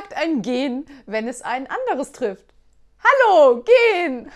sagt ein Gen, wenn es ein anderes trifft? Hallo, Gen!